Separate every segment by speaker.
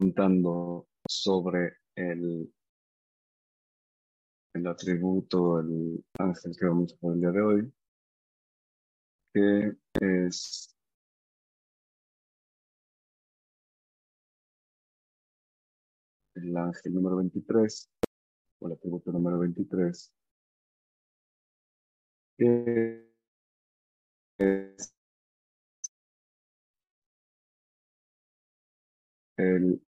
Speaker 1: preguntando sobre el, el atributo, el ángel que vamos a ver el día de hoy, que es el ángel número 23, o el atributo número 23, que es el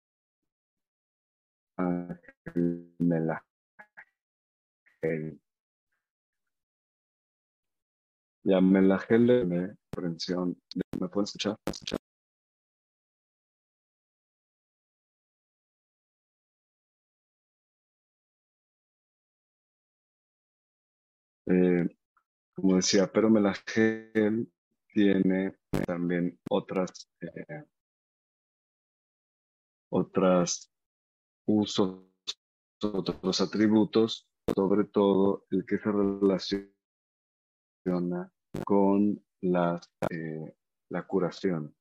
Speaker 1: ángel Melagel. Ya Melagel de comprensión. ¿Me pueden escuchar? Eh, como decía, pero Melagel tiene también otras eh, otras usos, otros atributos, sobre todo el que se relaciona con la, eh, la curación.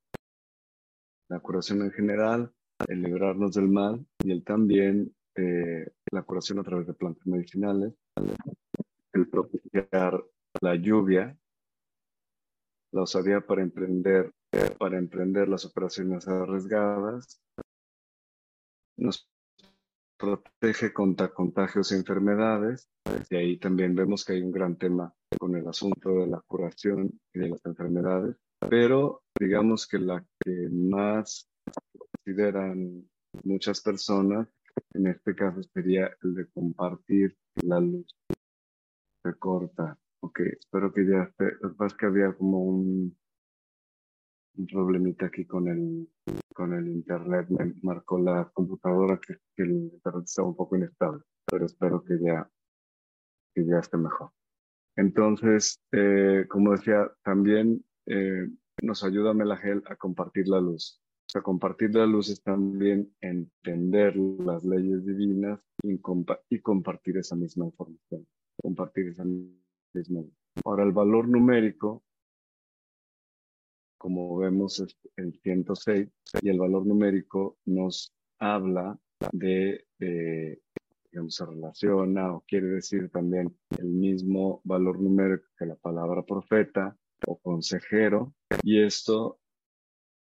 Speaker 1: La curación en general, el librarnos del mal y el también eh, la curación a través de plantas medicinales, el propiciar la lluvia, la osadía para emprender, para emprender las operaciones arriesgadas, nos protege contra contagios y enfermedades. Y ahí también vemos que hay un gran tema con el asunto de la curación y de las enfermedades. Pero digamos que la que más consideran muchas personas, en este caso sería el de compartir la luz. Se corta. Ok, espero que ya esté. Es que había como un, un problemita aquí con el, con el internet. Me marcó la computadora que, el internet estaba un poco inestable, pero espero que ya, que ya esté mejor. Entonces, eh, como decía, también eh, nos ayuda Melagel a compartir la luz. O sea, compartir la luz es también entender las leyes divinas y, y compartir esa misma información, compartir esa misma. Ahora, el valor numérico como vemos es el 106, y el valor numérico nos habla de, digamos, se relaciona o quiere decir también el mismo valor numérico que la palabra profeta o consejero, y esto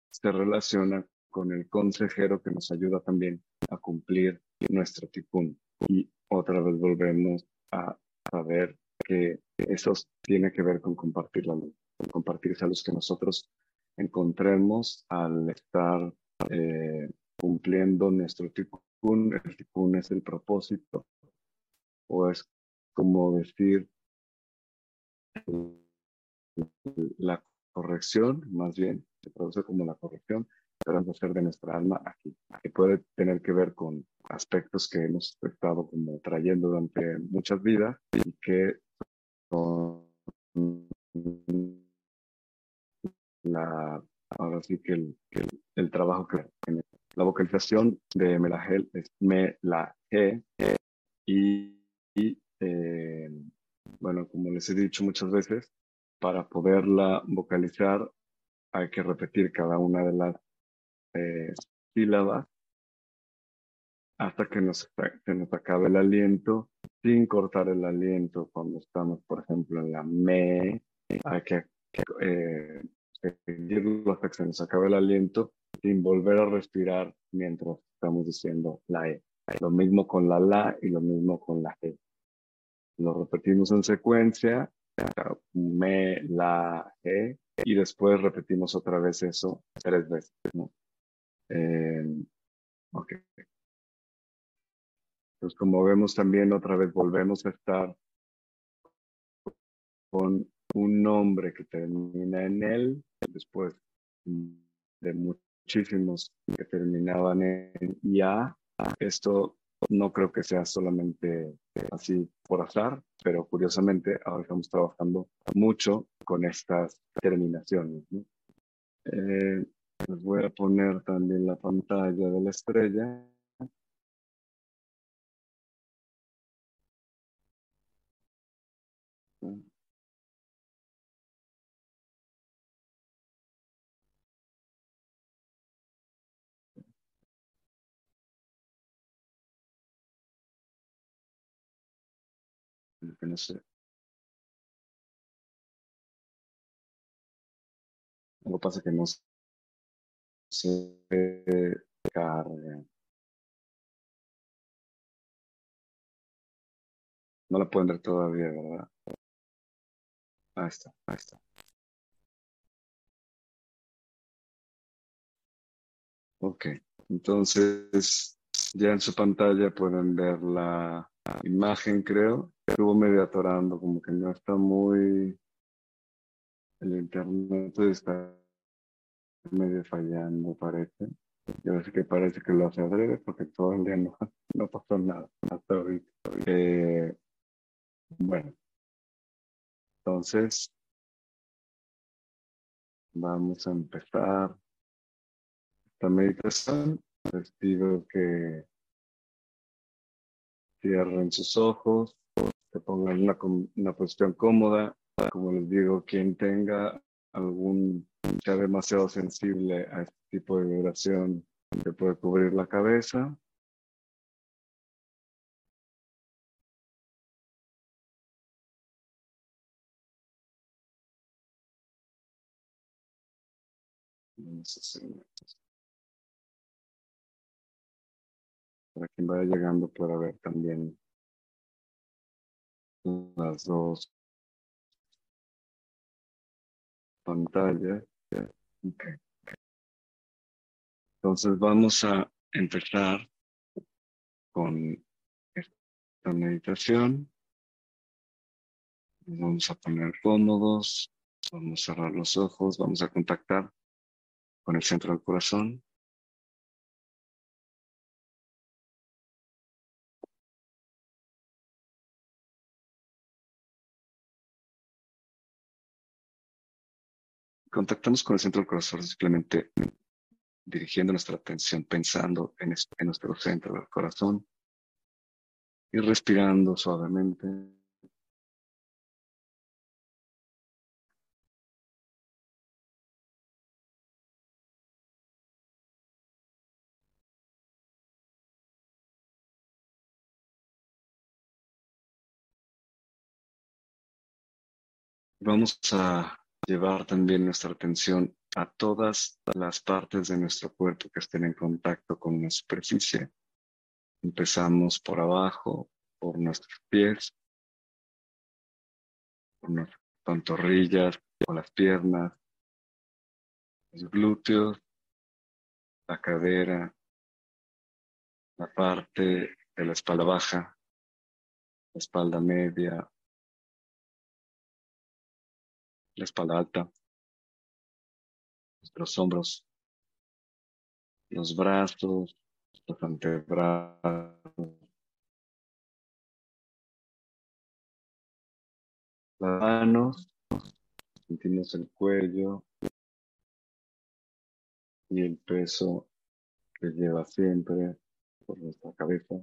Speaker 1: se relaciona con el consejero que nos ayuda también a cumplir nuestro ticún. Y otra vez volvemos a saber que eso tiene que ver con compartir la luz, con compartir esa que nosotros encontremos al estar eh, cumpliendo nuestro tikkun. El tikkun es el propósito, o es como decir la corrección, más bien, se produce como la corrección, pero hacer de nuestra alma aquí, que puede tener que ver con aspectos que hemos estado como trayendo durante muchas vidas y que son la, ahora sí que el, el, trabajo que la vocalización de Melagel es me la y, y eh, bueno, como les he dicho muchas veces, para poderla vocalizar hay que repetir cada una de las eh, sílabas hasta que nos, que nos acabe el aliento, sin cortar el aliento cuando estamos, por ejemplo, en la me, hay que eh, seguirlo hasta que se nos acabe el aliento sin volver a respirar mientras estamos diciendo la E. Lo mismo con la la y lo mismo con la E. Lo repetimos en secuencia, me, la, E, y después repetimos otra vez eso tres veces. ¿no? Eh, ok. Pues como vemos también otra vez volvemos a estar con un nombre que termina en él, después de muchísimos que terminaban en IA. Esto no creo que sea solamente así por azar, pero curiosamente ahora estamos trabajando mucho con estas terminaciones. Eh, les voy a poner también la pantalla de la estrella. Que sé. Algo pasa que no se carga. No la pueden ver todavía, ¿verdad? Ahí está, ahí está. Ok, entonces ya en su pantalla pueden ver la imagen, creo. Estuvo medio atorando, como que no está muy... El internet está medio fallando, parece. Yo sé que parece que lo hace breve porque todo el día no, no pasó nada hasta ahorita. Eh, bueno, entonces vamos a empezar esta meditación. Les pido que cierren sus ojos, que pongan una, una posición cómoda. Como les digo, quien tenga algún, sea demasiado sensible a este tipo de vibración, se puede cubrir la cabeza. Para quien vaya llegando pueda ver también las dos pantallas. Entonces vamos a empezar con esta meditación. vamos a poner cómodos, vamos a cerrar los ojos, vamos a contactar con el centro del corazón. Contactamos con el centro del corazón simplemente dirigiendo nuestra atención, pensando en, nuestro centro del corazón y respirando suavemente. Vamos a llevar también nuestra atención a todas las partes de nuestro cuerpo que estén en contacto con la superficie. Empezamos por abajo, por nuestros pies, por nuestras pantorrillas, por las piernas, los glúteos, la cadera, la parte de la espalda baja, la espalda media, la espalda alta, nuestros hombros, los brazos, los antebrazos, las manos, sentimos el cuello y el peso que lleva siempre por nuestra cabeza,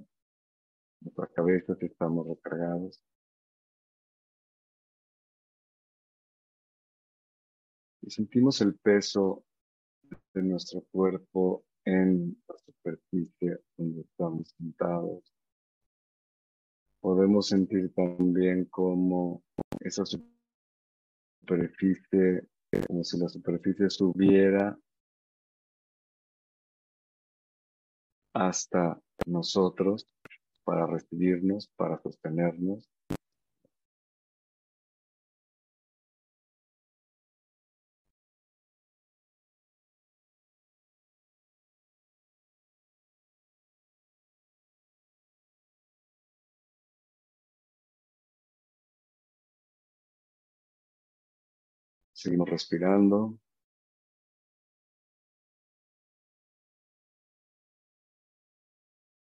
Speaker 1: nuestra cabeza si estamos recargados. Y sentimos el peso de nuestro cuerpo en la superficie donde estamos sentados. Podemos sentir también como esa superficie, como si la superficie subiera hasta nosotros para recibirnos, para sostenernos Seguimos respirando.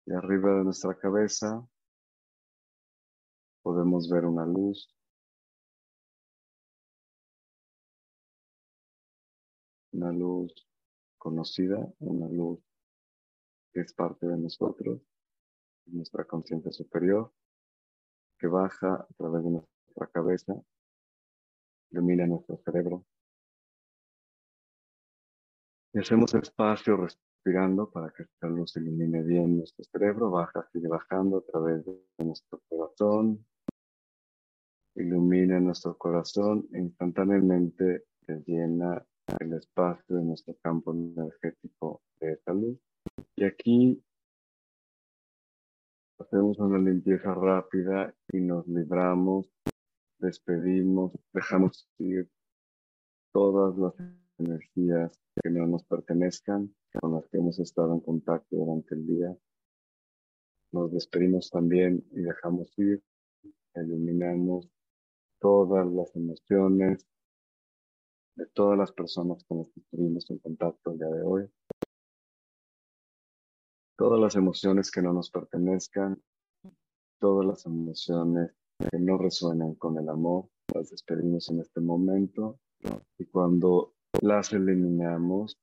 Speaker 1: Y arriba de nuestra cabeza podemos ver una luz. Una luz conocida, una luz que es parte de nosotros, nuestra conciencia superior, que baja a través de nuestra cabeza ilumina nuestro cerebro. Y hacemos espacio respirando para que esta luz ilumine bien nuestro cerebro, baja, sigue bajando a través de nuestro corazón, ilumina nuestro corazón e instantáneamente llena el espacio de nuestro campo energético de salud. Y aquí hacemos una limpieza rápida y nos libramos, despedimos, dejamos ir todas las energías que no nos pertenezcan, con las que hemos estado en contacto durante el día. Nos despedimos también y dejamos ir, eliminamos todas las emociones de todas las personas con las que estuvimos en contacto el día de hoy. Todas las emociones que no nos pertenezcan, todas las emociones que no resuenan con el amor, las despedimos en este momento y cuando las eliminamos,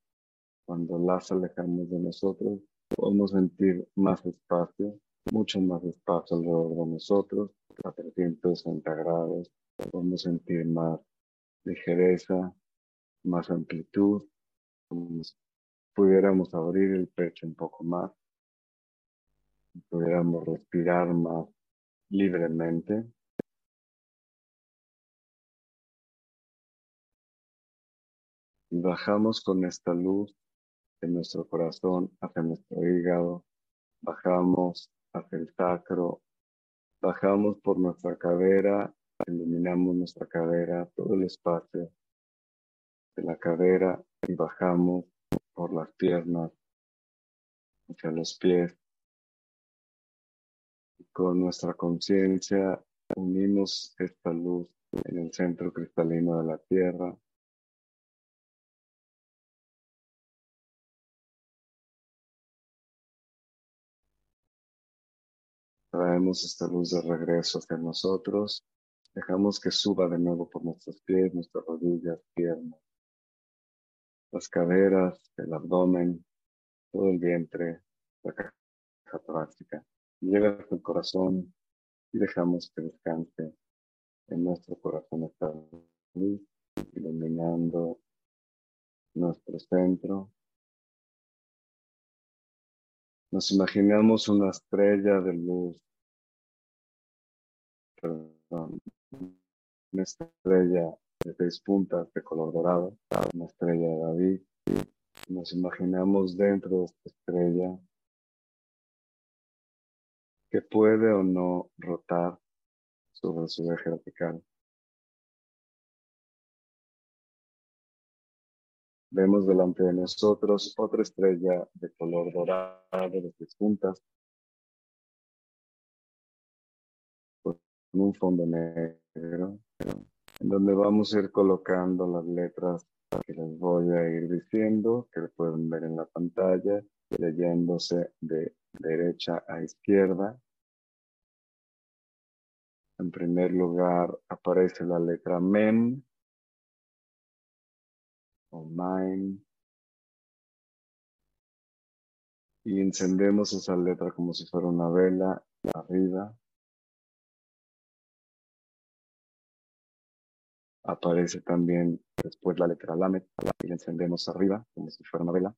Speaker 1: cuando las alejamos de nosotros, podemos sentir más espacio, mucho más espacio alrededor de nosotros, a 360 grados, podemos sentir más ligereza, más amplitud, como si pudiéramos abrir el pecho un poco más, pudiéramos respirar más libremente. Y bajamos con esta luz de nuestro corazón hacia nuestro hígado, bajamos hacia el sacro, bajamos por nuestra cadera, iluminamos nuestra cadera, todo el espacio de la cadera y bajamos por las piernas hacia los pies. Con nuestra conciencia unimos esta luz en el centro cristalino de la Tierra. Traemos esta luz de regreso hacia nosotros. Dejamos que suba de nuevo por nuestros pies, nuestras rodillas, piernas las caderas, el abdomen, todo el vientre, la caja torácica. Llega hasta el corazón y dejamos que descanse en nuestro corazón esta luz, iluminando nuestro centro. Nos imaginamos una estrella de luz, perdón, una estrella de seis puntas de color dorado, una estrella de David. Nos imaginamos dentro de esta estrella que puede o no rotar sobre su eje vertical. Vemos delante de nosotros otra estrella de color dorado de seis puntas con un fondo negro en donde vamos a ir colocando las letras que les voy a ir diciendo, que pueden ver en la pantalla, leyéndose de derecha a izquierda. En primer lugar aparece la letra MEM o MINE. Y encendemos esa letra como si fuera una vela arriba. Aparece también después la letra Lamed y la encendemos arriba como si fuera una vela.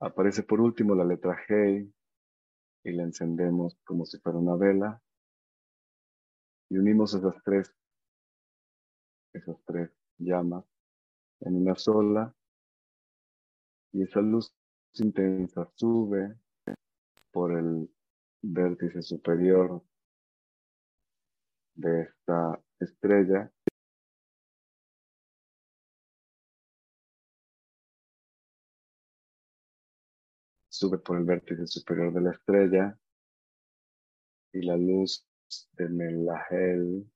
Speaker 1: Aparece por último la letra G y la encendemos como si fuera una vela. Y unimos esas tres, esas tres llamas en una sola. Y esa luz intensa sube por el vértice superior de esta estrella sube por el vértice superior de la estrella y la luz de Melahel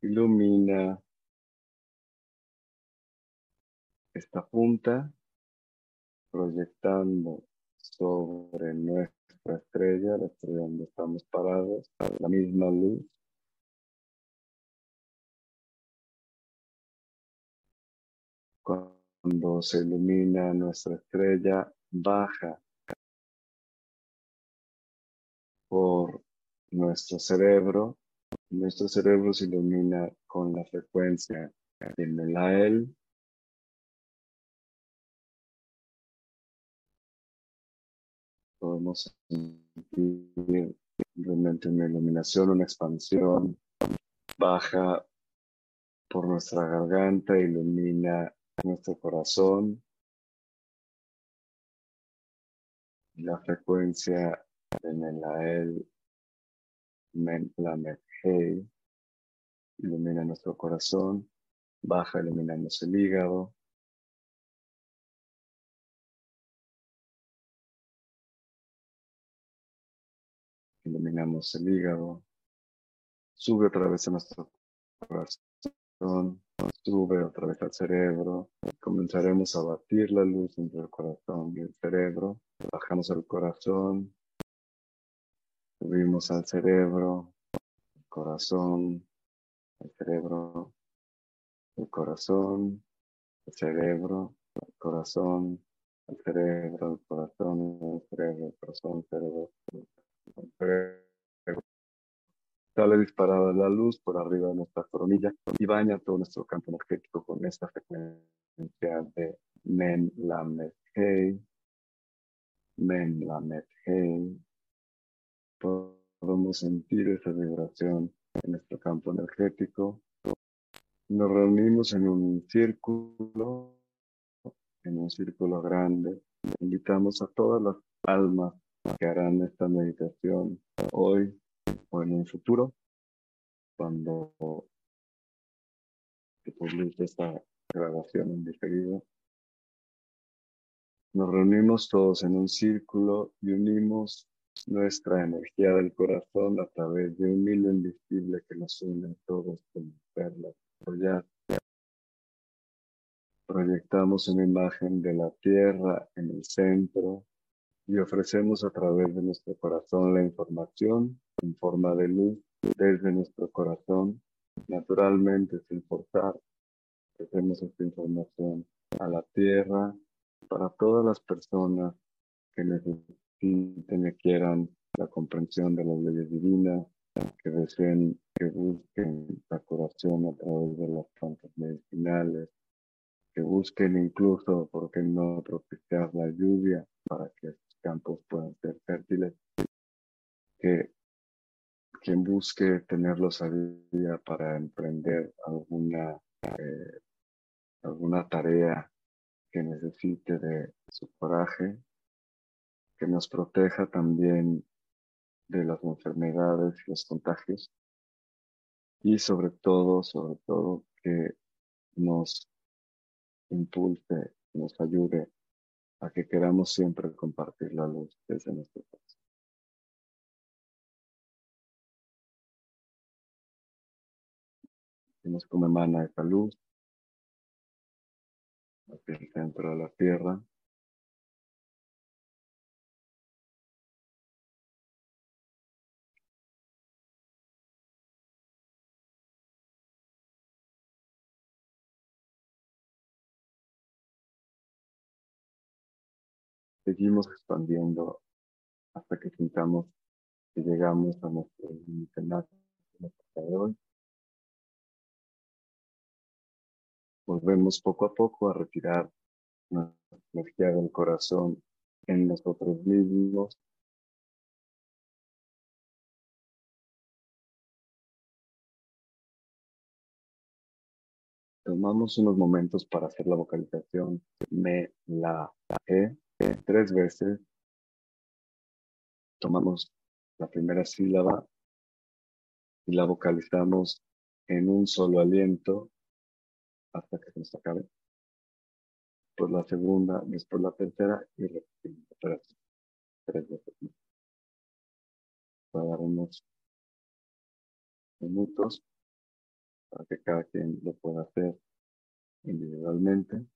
Speaker 1: ilumina esta punta proyectando sobre nuestra estrella, la estrella donde estamos parados, la misma luz. Cuando se ilumina nuestra estrella, baja por nuestro cerebro. Nuestro cerebro se ilumina con la frecuencia de Melael. Podemos sentir realmente una iluminación, una expansión, baja por nuestra garganta, ilumina nuestro corazón. La frecuencia de Melael, Hey, ilumina nuestro corazón, baja iluminamos el hígado, iluminamos el hígado, sube otra vez a nuestro corazón, sube otra vez al cerebro, comenzaremos a batir la luz entre el corazón y el cerebro, bajamos al corazón, subimos al cerebro, el corazón, el cerebro, el corazón, el cerebro, el corazón, el cerebro, el corazón, el cerebro, el corazón, el cerebro, Sale disparada la luz por arriba de nuestra coronilla y baña todo nuestro campo energético con esta frecuencia de Men Lamed Hey, Men Lamed Hey. Podemos sentir esa vibración en nuestro campo energético. Nos reunimos en un círculo, en un círculo grande. Invitamos a todas las almas que harán esta meditación hoy o en un futuro, cuando se publique esta grabación en diferido. Nos reunimos todos en un círculo y unimos nuestra energía del corazón a través de un hilo invisible que nos une a todos como perlas. Proyectamos una imagen de la tierra en el centro y ofrecemos a través de nuestro corazón la información en forma de luz desde nuestro corazón, naturalmente sin forzar. Ofrecemos esta información a la tierra para todas las personas que necesiten y quieran la comprensión de las leyes divinas, que deseen, que busquen la curación a través de las plantas medicinales, que busquen incluso, ¿por qué no propiciar la lluvia para busque tener la sabiduría para emprender alguna, eh, alguna tarea que necesite de su coraje, que nos proteja también de las enfermedades y los contagios, y sobre todo, sobre todo, que nos impulse, nos ayude a que queramos siempre compartir la luz desde nuestro corazón. Vemos cómo emana esta luz hacia el centro de la tierra. seguimos expandiendo hasta que sintamos que llegamos a nuestro límite máximo de hoy. Volvemos poco a poco a retirar nuestra energía del corazón en nosotros mismos. Tomamos unos momentos para hacer la vocalización. Me, la, e tres veces. Tomamos la primera sílaba y la vocalizamos en un solo aliento hasta que se nos acabe. Después la segunda, después la tercera y repetimos tres, tres veces más. Para dar unos minutos para que cada quien lo pueda hacer individualmente.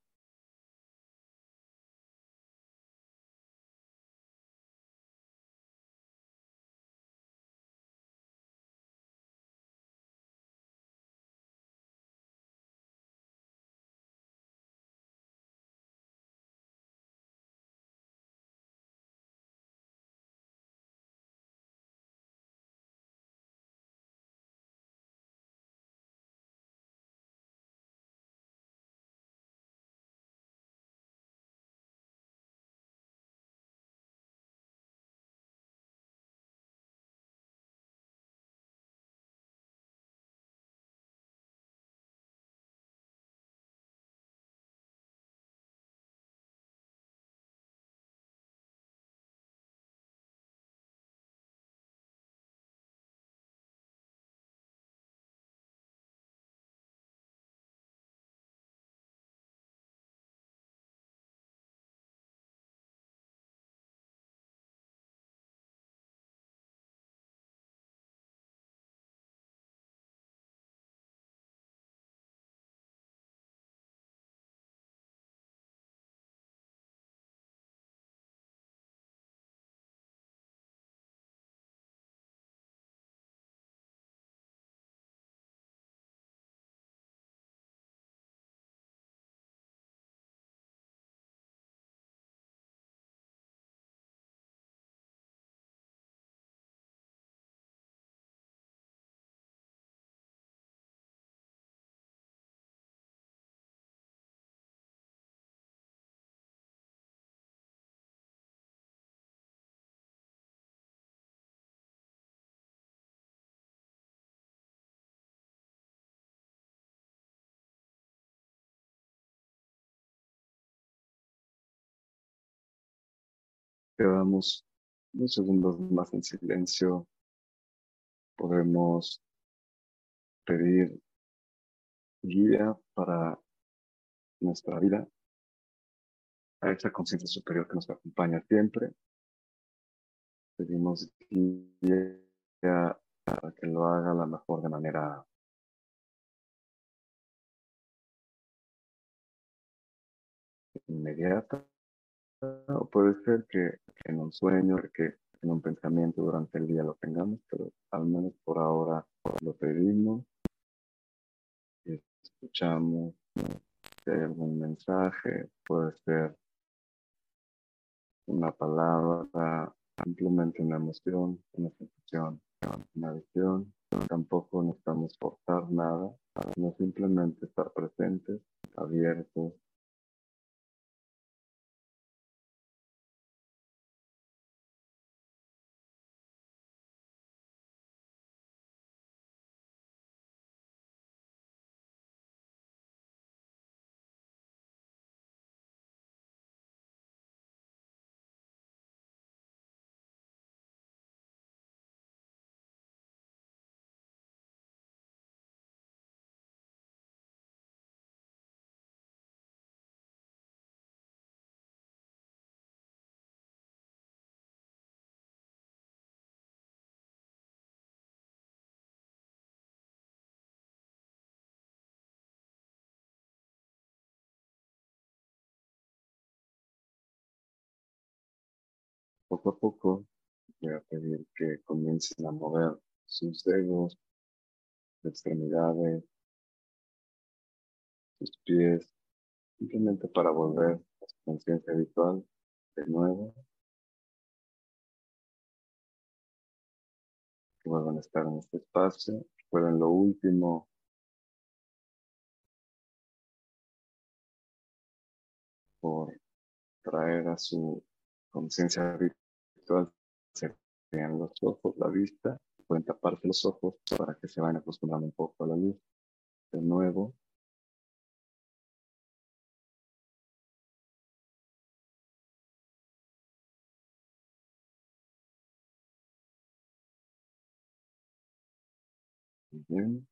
Speaker 1: Quedamos unos segundos más en silencio, podemos pedir guía para nuestra vida a esa conciencia superior que nos acompaña siempre. Pedimos guía para que lo haga la mejor de manera inmediata o puede ser que en un sueño, que en un pensamiento durante el día lo tengamos, pero al menos por ahora lo pedimos y escuchamos algún mensaje, puede ser una palabra, simplemente una emoción, una sensación, una visión. Tampoco necesitamos forzar nada, sino simplemente estar presentes, abiertos Poco a poco voy a pedir que comiencen a mover sus dedos, extremidades, sus pies, simplemente para volver a su conciencia habitual de nuevo. Que vuelvan a estar en este espacio. Recuerden lo último. Por traer a su conciencia habitual serían los ojos, la vista, pueden taparse los ojos para que se vayan acostumbrando un poco a la luz. De nuevo. Bien.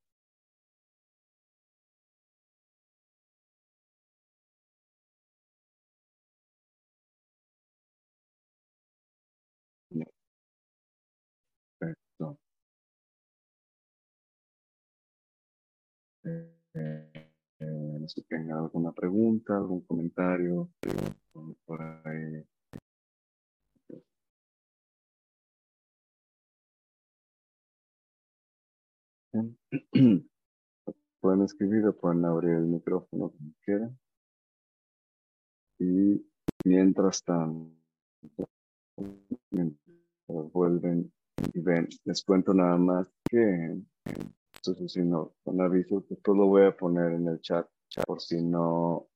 Speaker 1: Eh, eh, no sé si tenga alguna pregunta, algún comentario por ahí. Pueden escribir o pueden abrir el micrófono como quieran. Y mientras tanto, vuelven y ven, les cuento nada más que, entonces si no, con aviso, que todo lo voy a poner en el chat por si no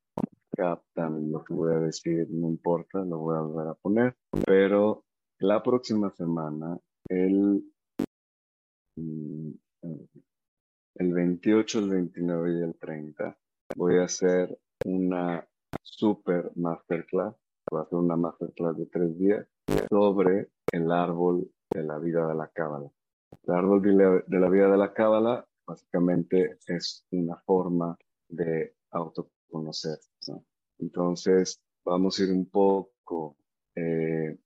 Speaker 1: captan lo que voy a decir, no importa, lo voy a volver a poner, pero la próxima semana, el, mm, el 28, el 29 y el 30, voy a hacer una super masterclass, va a ser una masterclass de tres días sobre el árbol de la vida de la cábala. El árbol de la, vida de la cábala básicamente es una forma de autoconocer. Entonces, vamos a ir un poco eh,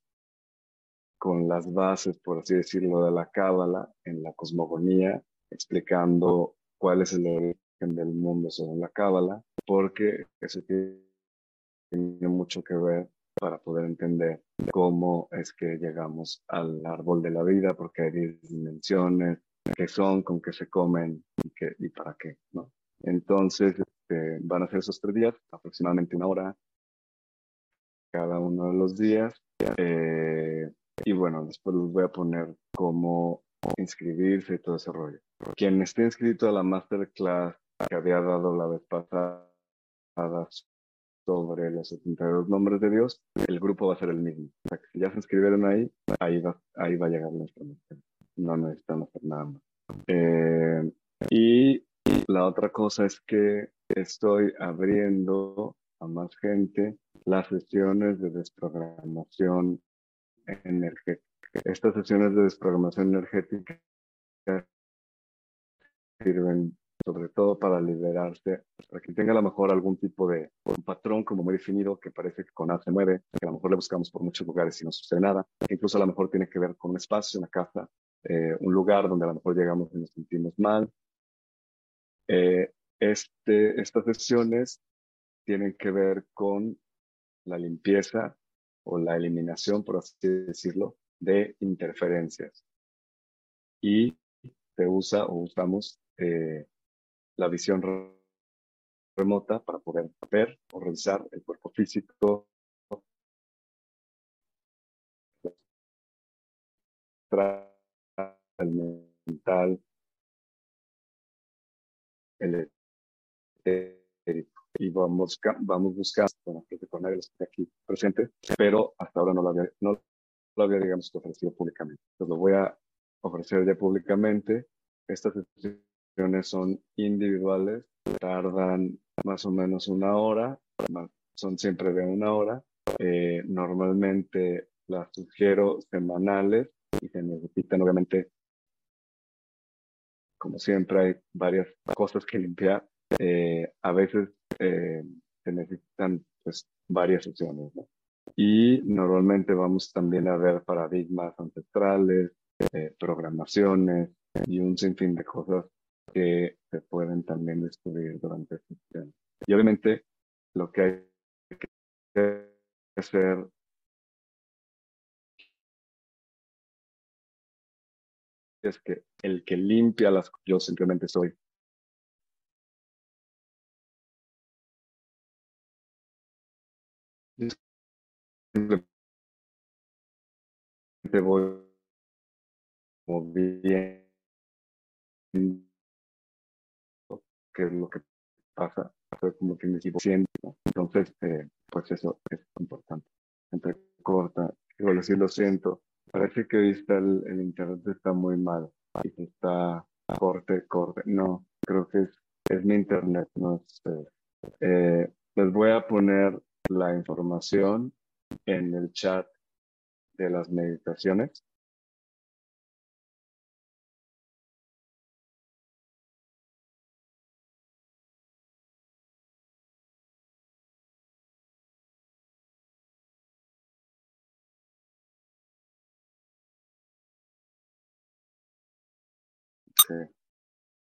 Speaker 1: con las bases, por así decirlo, de la cábala en la cosmogonía, explicando cuál es el origen del mundo según la cábala, porque eso tiene mucho que ver para poder entender cómo es que llegamos al árbol de la vida, porque hay dimensiones, qué son, con qué se comen y, qué, y para qué, ¿no? Entonces, este, van a ser esos tres días, aproximadamente una hora cada uno de los días. Eh, y bueno, después les voy a poner cómo inscribirse y todo ese rollo. Quien esté inscrito a la masterclass que había dado la vez pasada sobre los 72 nombres de Dios, el grupo va a ser el mismo. O sea, que si ya se inscribieron ahí, ahí va, ahí va a llegar nuestra mensaje. No necesitamos hacer nada más. Eh, y la otra cosa es que estoy abriendo a más gente las sesiones de desprogramación energética. Estas sesiones de desprogramación energética sirven sobre todo para liberarse, para que tenga a lo mejor algún tipo de un patrón como muy definido que parece que con A se mueve, que a lo mejor le buscamos por muchos lugares y no sucede nada, que incluso a lo mejor tiene que ver con un espacio, una casa, eh, un lugar donde a lo mejor llegamos y nos sentimos mal. Eh, este, estas sesiones tienen que ver con la limpieza o la eliminación, por así decirlo, de interferencias. Y se usa o usamos eh, la visión remota para poder ver o revisar el cuerpo físico, el mental, el y vamos, vamos buscando, bueno, que con está aquí presente, pero hasta ahora no lo había, no lo había, digamos, ofrecido públicamente. Entonces lo voy a ofrecer ya públicamente. Estas sesiones son individuales, tardan más o menos una hora, son siempre de una hora. Eh, normalmente las sugiero semanales y se necesitan obviamente, como siempre hay varias cosas que limpiar. Eh, a veces eh, se necesitan pues varias sesiones. Y normalmente vamos también a ver paradigmas ancestrales, programaciones y un sinfín de cosas que se pueden también descubrir durante esta sesión. Y obviamente lo que hay que hacer es que el que limpia las yo simplemente soy simplemente voy bien qué es lo que pasa, como que me siento. Entonces, eh, pues eso es importante. Entre corta, decir, lo siento, parece que ahorita el, internet está muy mal y está corte, corte. No, creo que es, es mi internet, no es eh, les voy a poner la información en el chat de las meditaciones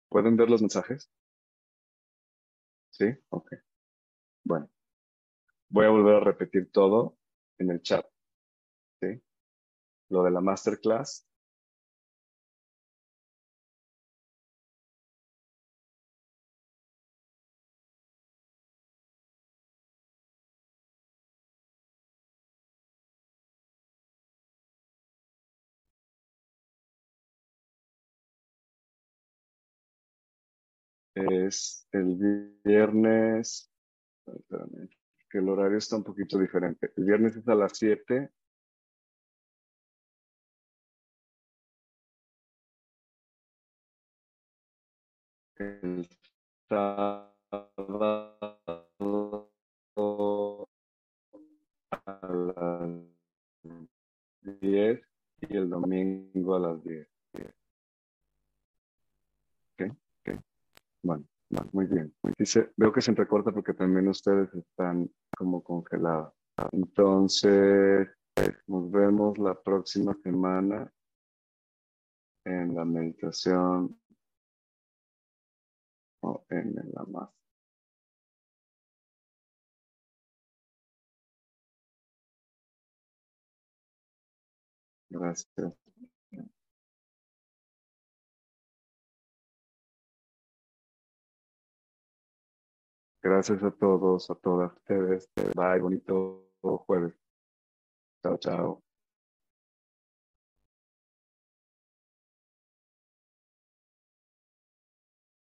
Speaker 1: ¿Pueden ver los mensajes? ¿Sí? Ok. Bueno. Voy a volver a repetir todo en el chat. ¿Sí? Lo de la masterclass. Es el viernes, que el horario está un poquito diferente. El viernes es a las 7. El sábado Dice, veo que se entrecorta porque también ustedes están como congelados. Entonces, nos vemos la próxima semana en la meditación o en la más. Gracias. Gracias a todos, a todas ustedes. Bye, bonito jueves. Chao, chao.